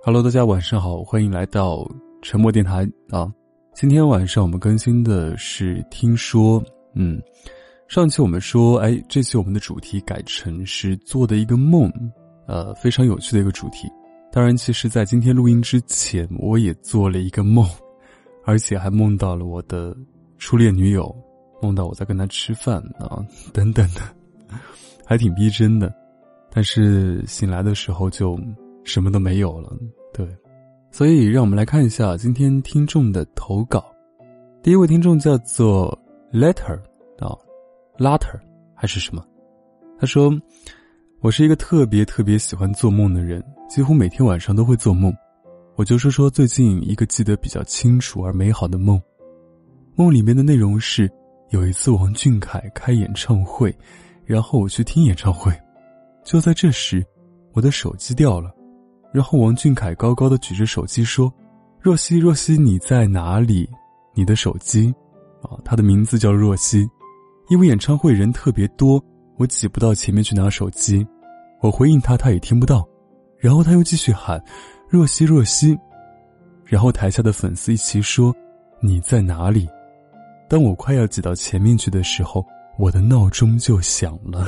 Hello，大家晚上好，欢迎来到沉默电台啊！今天晚上我们更新的是听说，嗯，上期我们说，哎，这期我们的主题改成是做的一个梦，呃，非常有趣的一个主题。当然，其实，在今天录音之前，我也做了一个梦，而且还梦到了我的初恋女友，梦到我在跟她吃饭啊，等等的，还挺逼真的。但是醒来的时候就。什么都没有了，对，所以让我们来看一下今天听众的投稿。第一位听众叫做 Letter 啊，Letter 还是什么？他说：“我是一个特别特别喜欢做梦的人，几乎每天晚上都会做梦。我就说说最近一个记得比较清楚而美好的梦。梦里面的内容是，有一次王俊凯开演唱会，然后我去听演唱会，就在这时，我的手机掉了。”然后王俊凯高高的举着手机说：“若曦，若曦，你在哪里？你的手机，啊，他的名字叫若曦。因为演唱会人特别多，我挤不到前面去拿手机。我回应他，他也听不到。然后他又继续喊：若曦，若曦。然后台下的粉丝一起说：你在哪里？当我快要挤到前面去的时候，我的闹钟就响了。”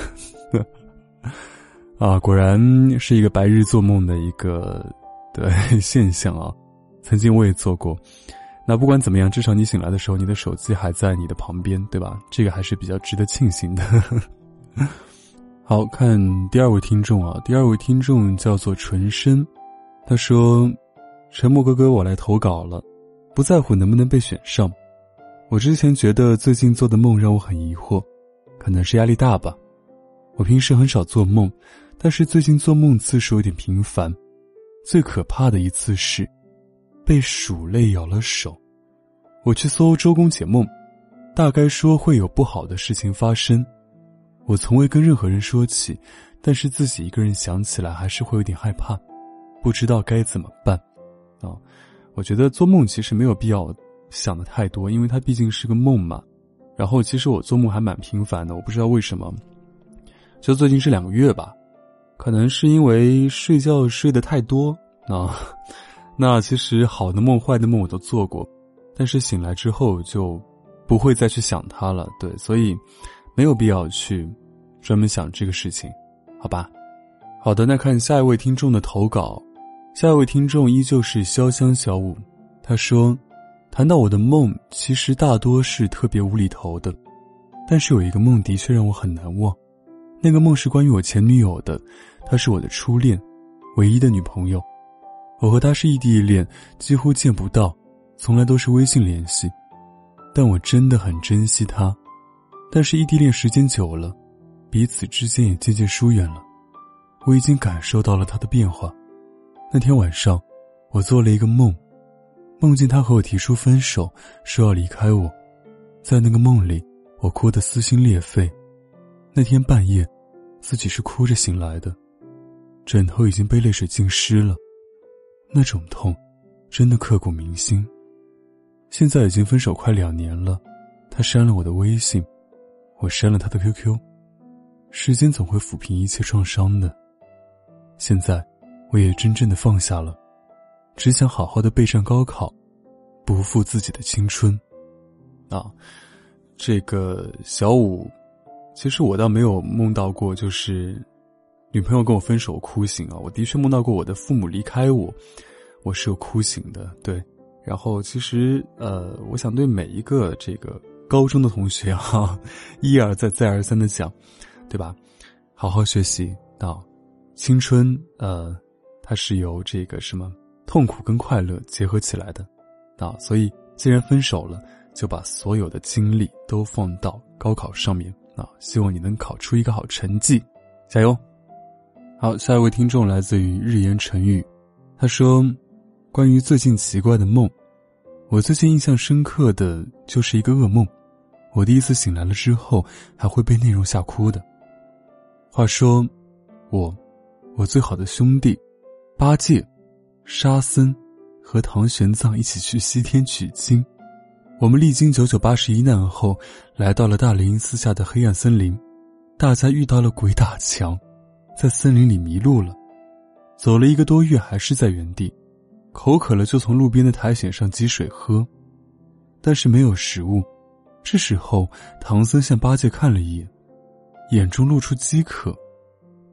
啊，果然是一个白日做梦的一个对 现象啊！曾经我也做过。那不管怎么样，至少你醒来的时候，你的手机还在你的旁边，对吧？这个还是比较值得庆幸的。好看第二位听众啊，第二位听众叫做纯生，他说：“沉默哥哥，我来投稿了，不在乎能不能被选上。我之前觉得最近做的梦让我很疑惑，可能是压力大吧。我平时很少做梦。”但是最近做梦次数有点频繁，最可怕的一次是被鼠类咬了手。我去搜周公解梦，大概说会有不好的事情发生。我从未跟任何人说起，但是自己一个人想起来还是会有点害怕，不知道该怎么办。啊，我觉得做梦其实没有必要想的太多，因为它毕竟是个梦嘛。然后其实我做梦还蛮频繁的，我不知道为什么，就最近这两个月吧。可能是因为睡觉睡得太多啊，那其实好的梦、坏的梦我都做过，但是醒来之后就不会再去想它了。对，所以没有必要去专门想这个事情，好吧？好的，那看下一位听众的投稿，下一位听众依旧是潇湘小舞，他说：“谈到我的梦，其实大多是特别无厘头的，但是有一个梦的确让我很难忘。”那个梦是关于我前女友的，她是我的初恋，唯一的女朋友。我和她是异地恋，几乎见不到，从来都是微信联系。但我真的很珍惜她。但是异地恋时间久了，彼此之间也渐渐疏远了。我已经感受到了她的变化。那天晚上，我做了一个梦，梦见她和我提出分手，说要离开我。在那个梦里，我哭得撕心裂肺。那天半夜，自己是哭着醒来的，枕头已经被泪水浸湿了。那种痛，真的刻骨铭心。现在已经分手快两年了，他删了我的微信，我删了他的 QQ。时间总会抚平一切创伤的。现在，我也真正的放下了，只想好好的备战高考，不负自己的青春。啊，这个小五。其实我倒没有梦到过，就是女朋友跟我分手哭醒啊。我的确梦到过我的父母离开我，我是有哭醒的。对，然后其实呃，我想对每一个这个高中的同学哈，一而再再而三的讲，对吧？好好学习啊，青春呃，它是由这个什么痛苦跟快乐结合起来的啊。所以既然分手了，就把所有的精力都放到高考上面。啊，希望你能考出一个好成绩，加油！好，下一位听众来自于日言成语，他说：“关于最近奇怪的梦，我最近印象深刻的就是一个噩梦。我第一次醒来了之后，还会被内容吓哭的。话说，我，我最好的兄弟，八戒、沙僧和唐玄奘一起去西天取经。”我们历经九九八十一难后，来到了大林寺下的黑暗森林。大家遇到了鬼打墙，在森林里迷路了，走了一个多月还是在原地。口渴了就从路边的苔藓上汲水喝，但是没有食物。这时候，唐僧向八戒看了一眼，眼中露出饥渴，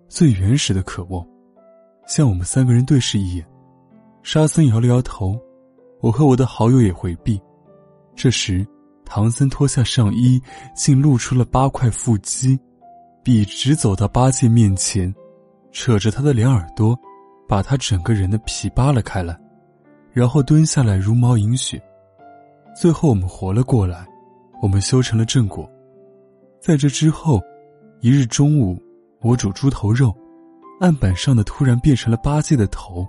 最原始的渴望。向我们三个人对视一眼，沙僧摇了摇头，我和我的好友也回避。这时，唐僧脱下上衣，竟露出了八块腹肌，笔直走到八戒面前，扯着他的两耳朵，把他整个人的皮扒了开来，然后蹲下来如毛饮血。最后，我们活了过来。我们修成了正果，在这之后，一日中午，我煮猪头肉，案板上的突然变成了八戒的头，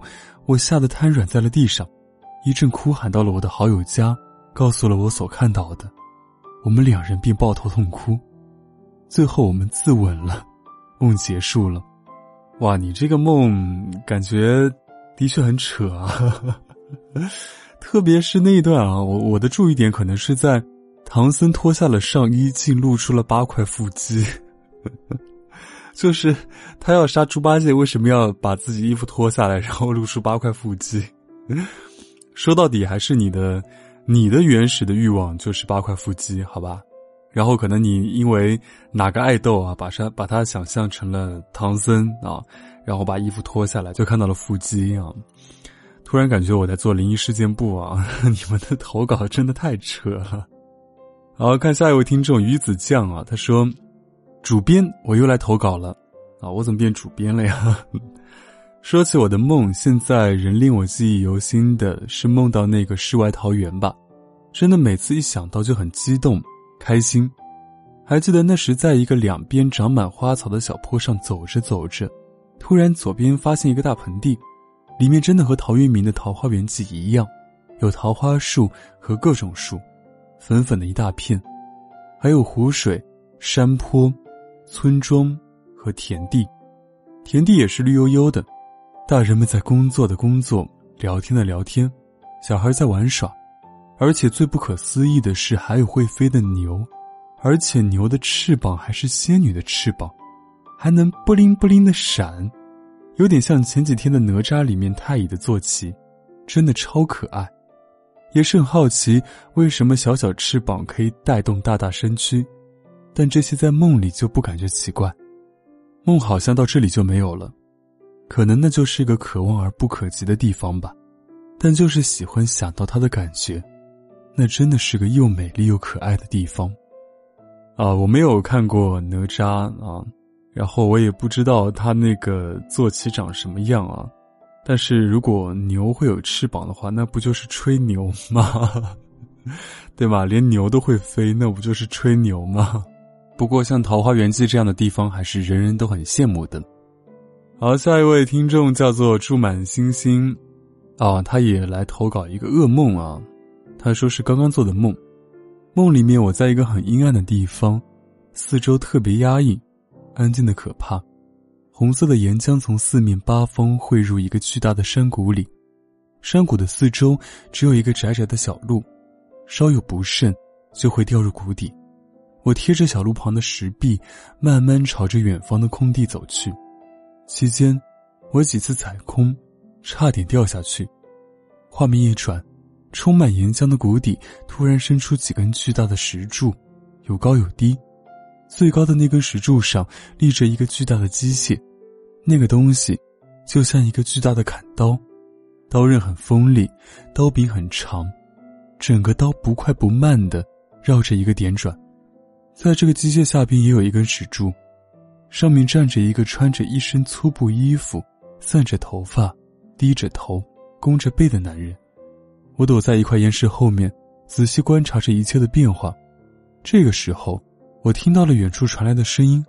我吓得瘫软在了地上，一阵哭喊到了我的好友家，告诉了我所看到的，我们两人便抱头痛哭，最后我们自刎了，梦结束了。哇，你这个梦感觉的确很扯啊，特别是那一段啊，我我的注意点可能是在。唐僧脱下了上衣，竟露出了八块腹肌。就是他要杀猪八戒，为什么要把自己衣服脱下来，然后露出八块腹肌？说到底还是你的，你的原始的欲望就是八块腹肌，好吧？然后可能你因为哪个爱豆啊，把他把他想象成了唐僧啊，然后把衣服脱下来，就看到了腹肌啊。突然感觉我在做灵异事件部啊，你们的投稿真的太扯了。好，看下一位听众鱼子酱啊，他说：“主编，我又来投稿了，啊，我怎么变主编了呀？说起我的梦，现在仍令我记忆犹新的是梦到那个世外桃源吧，真的每次一想到就很激动、开心。还记得那时在一个两边长满花草的小坡上走着走着，突然左边发现一个大盆地，里面真的和陶渊明的《桃花源记》一样，有桃花树和各种树。”粉粉的一大片，还有湖水、山坡、村庄和田地，田地也是绿油油的。大人们在工作的工作，聊天的聊天，小孩在玩耍。而且最不可思议的是，还有会飞的牛，而且牛的翅膀还是仙女的翅膀，还能不灵不灵的闪，有点像前几天的哪吒里面太乙的坐骑，真的超可爱。也是很好奇，为什么小小翅膀可以带动大大身躯，但这些在梦里就不感觉奇怪。梦好像到这里就没有了，可能那就是一个可望而不可及的地方吧。但就是喜欢想到它的感觉，那真的是个又美丽又可爱的地方。啊，我没有看过哪吒啊，然后我也不知道他那个坐骑长什么样啊。但是如果牛会有翅膀的话，那不就是吹牛吗？对吧？连牛都会飞，那不就是吹牛吗？不过像桃花源记这样的地方，还是人人都很羡慕的。好，下一位听众叫做住满星星，啊，他也来投稿一个噩梦啊。他说是刚刚做的梦，梦里面我在一个很阴暗的地方，四周特别压抑，安静的可怕。红色的岩浆从四面八方汇入一个巨大的山谷里，山谷的四周只有一个窄窄的小路，稍有不慎就会掉入谷底。我贴着小路旁的石壁，慢慢朝着远方的空地走去。期间，我几次踩空，差点掉下去。画面一转，充满岩浆的谷底突然伸出几根巨大的石柱，有高有低。最高的那根石柱上立着一个巨大的机械。那个东西，就像一个巨大的砍刀，刀刃很锋利，刀柄很长，整个刀不快不慢的绕着一个点转。在这个机械下边也有一根石柱，上面站着一个穿着一身粗布衣服、散着头发、低着头、弓着背的男人。我躲在一块岩石后面，仔细观察着一切的变化。这个时候，我听到了远处传来的声音。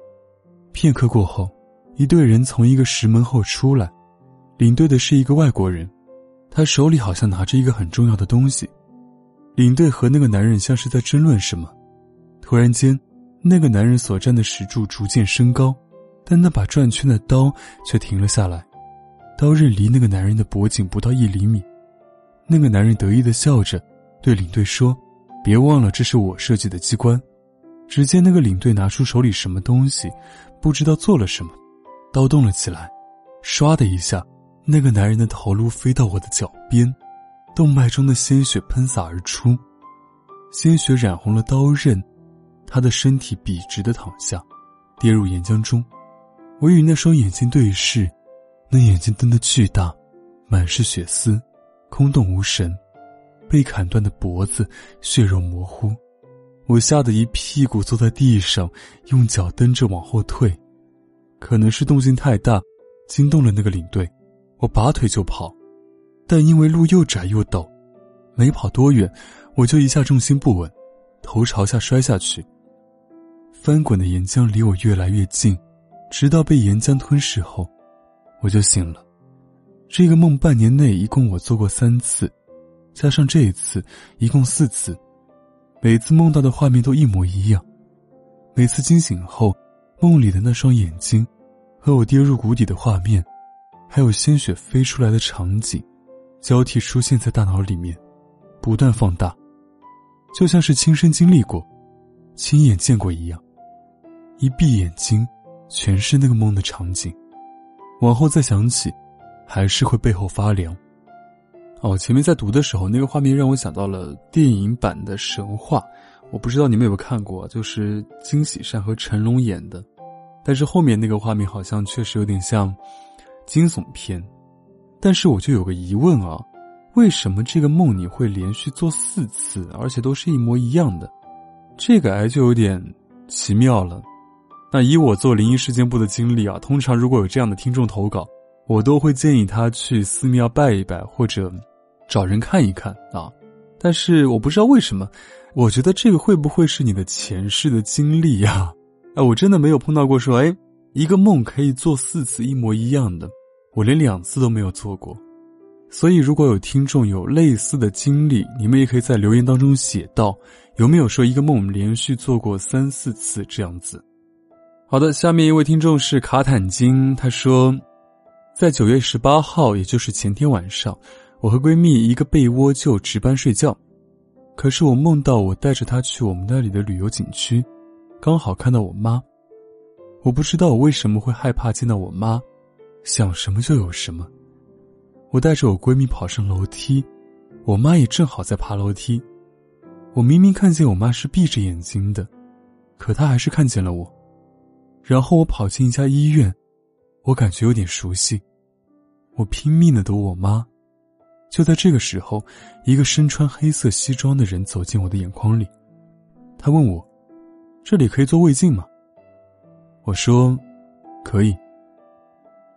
片刻过后。一队人从一个石门后出来，领队的是一个外国人，他手里好像拿着一个很重要的东西。领队和那个男人像是在争论什么。突然间，那个男人所站的石柱逐渐升高，但那把转圈的刀却停了下来，刀刃离那个男人的脖颈不到一厘米。那个男人得意的笑着，对领队说：“别忘了，这是我设计的机关。”只见那个领队拿出手里什么东西，不知道做了什么。刀动了起来，唰的一下，那个男人的头颅飞到我的脚边，动脉中的鲜血喷洒而出，鲜血染红了刀刃，他的身体笔直的躺下，跌入岩浆中。我与那双眼睛对视，那眼睛瞪得巨大，满是血丝，空洞无神，被砍断的脖子血肉模糊。我吓得一屁股坐在地上，用脚蹬着往后退。可能是动静太大，惊动了那个领队。我拔腿就跑，但因为路又窄又陡，没跑多远，我就一下重心不稳，头朝下摔下去。翻滚的岩浆离我越来越近，直到被岩浆吞噬后，我就醒了。这个梦半年内一共我做过三次，加上这一次，一共四次。每次梦到的画面都一模一样，每次惊醒后，梦里的那双眼睛，和我跌入谷底的画面，还有鲜血飞出来的场景，交替出现在大脑里面，不断放大，就像是亲身经历过、亲眼见过一样。一闭眼睛，全是那个梦的场景，往后再想起，还是会背后发凉。哦，前面在读的时候，那个画面让我想到了电影版的神话，我不知道你们有没有看过，就是金喜善和成龙演的，但是后面那个画面好像确实有点像惊悚片，但是我就有个疑问啊，为什么这个梦你会连续做四次，而且都是一模一样的？这个哎就有点奇妙了。那以我做灵异事件部的经历啊，通常如果有这样的听众投稿，我都会建议他去寺庙拜一拜，或者。找人看一看啊，但是我不知道为什么，我觉得这个会不会是你的前世的经历呀？哎，我真的没有碰到过说，哎，一个梦可以做四次一模一样的，我连两次都没有做过。所以如果有听众有类似的经历，你们也可以在留言当中写到，有没有说一个梦连续做过三四次这样子？好的，下面一位听众是卡坦金，他说，在九月十八号，也就是前天晚上。我和闺蜜一个被窝就值班睡觉，可是我梦到我带着她去我们那里的旅游景区，刚好看到我妈。我不知道我为什么会害怕见到我妈，想什么就有什么。我带着我闺蜜跑上楼梯，我妈也正好在爬楼梯。我明明看见我妈是闭着眼睛的，可她还是看见了我。然后我跑进一家医院，我感觉有点熟悉，我拼命的躲我妈。就在这个时候，一个身穿黑色西装的人走进我的眼眶里。他问我：“这里可以做胃镜吗？”我说：“可以。”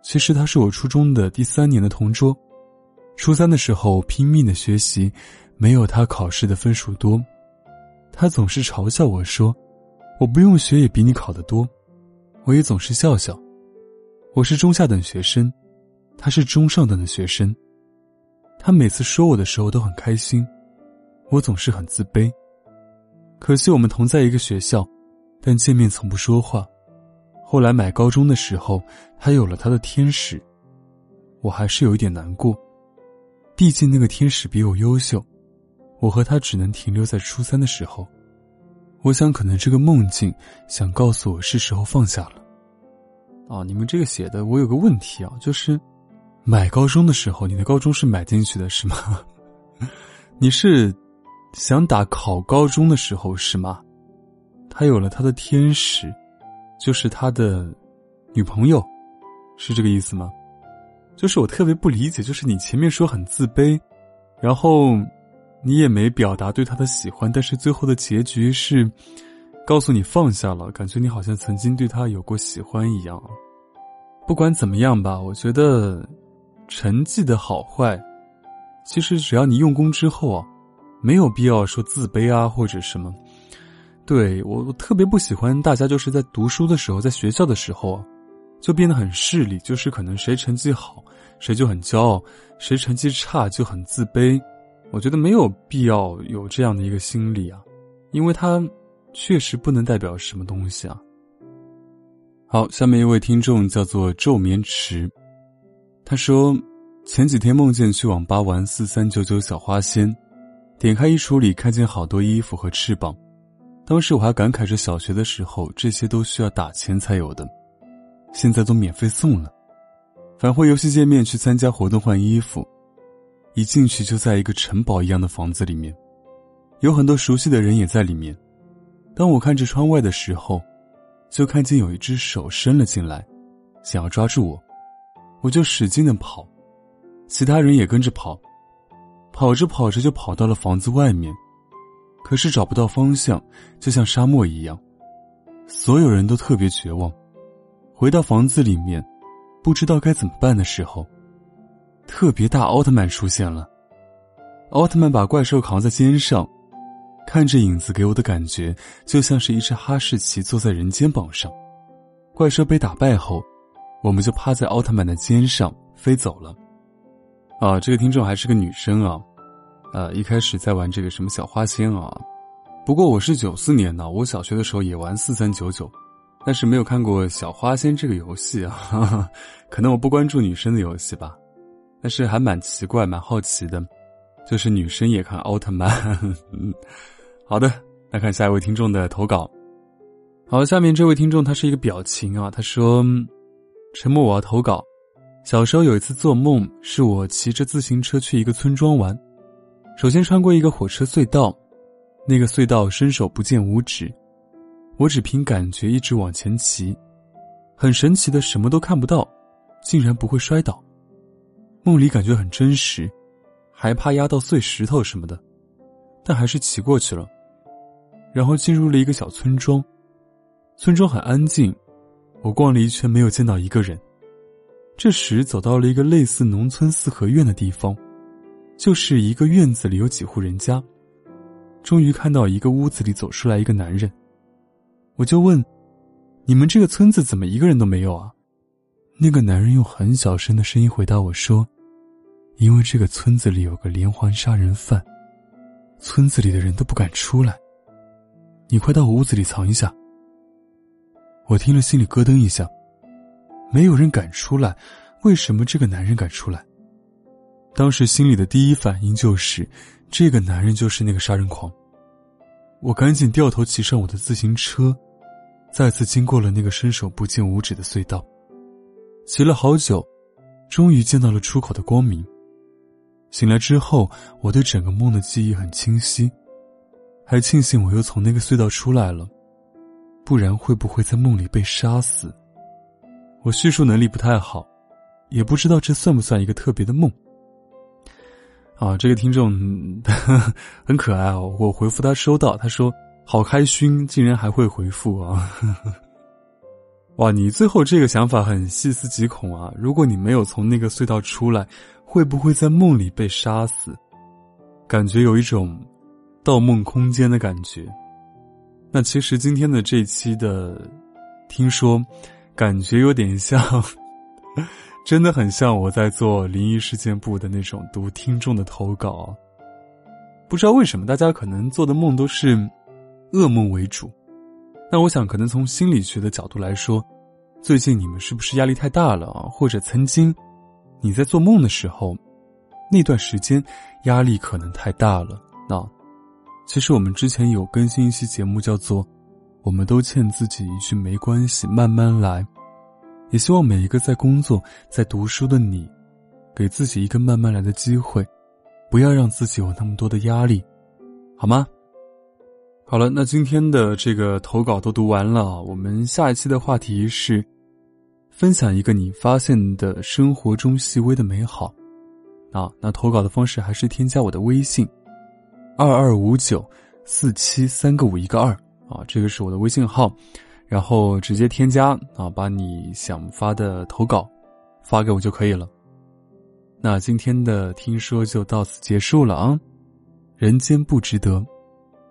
其实他是我初中的第三年的同桌。初三的时候拼命的学习，没有他考试的分数多。他总是嘲笑我说：“我不用学也比你考得多。”我也总是笑笑。我是中下等学生，他是中上等的学生。他每次说我的时候都很开心，我总是很自卑。可惜我们同在一个学校，但见面从不说话。后来买高中的时候，他有了他的天使，我还是有一点难过。毕竟那个天使比我优秀，我和他只能停留在初三的时候。我想，可能这个梦境想告诉我是时候放下了。啊，你们这个写的，我有个问题啊，就是。买高中的时候，你的高中是买进去的，是吗？你是想打考高中的时候是吗？他有了他的天使，就是他的女朋友，是这个意思吗？就是我特别不理解，就是你前面说很自卑，然后你也没表达对他的喜欢，但是最后的结局是告诉你放下了，感觉你好像曾经对他有过喜欢一样。不管怎么样吧，我觉得。成绩的好坏，其实只要你用功之后啊，没有必要说自卑啊或者什么。对我我特别不喜欢大家就是在读书的时候，在学校的时候啊，就变得很势利，就是可能谁成绩好，谁就很骄傲，谁成绩差就很自卑。我觉得没有必要有这样的一个心理啊，因为它确实不能代表什么东西啊。好，下面一位听众叫做昼眠池。他说：“前几天梦见去网吧玩四三九九小花仙，点开衣橱里看见好多衣服和翅膀。当时我还感慨着小学的时候这些都需要打钱才有的，现在都免费送了。返回游戏界面去参加活动换衣服，一进去就在一个城堡一样的房子里面，有很多熟悉的人也在里面。当我看着窗外的时候，就看见有一只手伸了进来，想要抓住我，我就使劲的跑，其他人也跟着跑，跑着跑着就跑到了房子外面，可是找不到方向，就像沙漠一样，所有人都特别绝望。回到房子里面，不知道该怎么办的时候，特别大奥特曼出现了。奥特曼把怪兽扛在肩上。看着影子给我的感觉，就像是一只哈士奇坐在人肩膀上。怪兽被打败后，我们就趴在奥特曼的肩上飞走了。啊，这个听众还是个女生啊，呃，一开始在玩这个什么小花仙啊。不过我是九四年的，我小学的时候也玩四三九九，但是没有看过小花仙这个游戏啊。可能我不关注女生的游戏吧，但是还蛮奇怪，蛮好奇的，就是女生也看奥特曼。好的，来看下一位听众的投稿。好，下面这位听众他是一个表情啊，他说：“沉默，我要投稿。小时候有一次做梦，是我骑着自行车去一个村庄玩，首先穿过一个火车隧道，那个隧道伸手不见五指，我只凭感觉一直往前骑，很神奇的什么都看不到，竟然不会摔倒。梦里感觉很真实，还怕压到碎石头什么的。”但还是骑过去了，然后进入了一个小村庄，村庄很安静，我逛了一圈没有见到一个人。这时走到了一个类似农村四合院的地方，就是一个院子里有几户人家，终于看到一个屋子里走出来一个男人，我就问：“你们这个村子怎么一个人都没有啊？”那个男人用很小声的声音回答我说：“因为这个村子里有个连环杀人犯。”村子里的人都不敢出来。你快到我屋子里藏一下。我听了心里咯噔一下，没有人敢出来，为什么这个男人敢出来？当时心里的第一反应就是，这个男人就是那个杀人狂。我赶紧掉头骑上我的自行车，再次经过了那个伸手不见五指的隧道，骑了好久，终于见到了出口的光明。醒来之后，我对整个梦的记忆很清晰，还庆幸我又从那个隧道出来了，不然会不会在梦里被杀死？我叙述能力不太好，也不知道这算不算一个特别的梦。啊，这个听众 很可爱哦，我回复他收到，他说好开心，竟然还会回复啊！哇，你最后这个想法很细思极恐啊！如果你没有从那个隧道出来。会不会在梦里被杀死？感觉有一种《盗梦空间》的感觉。那其实今天的这期的，听说，感觉有点像，真的很像我在做灵异事件部的那种读听众的投稿。不知道为什么，大家可能做的梦都是噩梦为主。那我想，可能从心理学的角度来说，最近你们是不是压力太大了？或者曾经？你在做梦的时候，那段时间压力可能太大了。那其实我们之前有更新一期节目，叫做“我们都欠自己一句没关系，慢慢来”。也希望每一个在工作、在读书的你，给自己一个慢慢来的机会，不要让自己有那么多的压力，好吗？好了，那今天的这个投稿都读完了，我们下一期的话题是。分享一个你发现的生活中细微的美好，啊，那投稿的方式还是添加我的微信，二二五九四七三个五一个二啊，这个是我的微信号，然后直接添加啊，把你想发的投稿发给我就可以了。那今天的听说就到此结束了啊，人间不值得，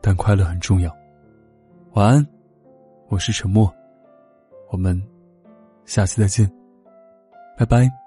但快乐很重要。晚安，我是沉默，我们。下期再见，拜拜。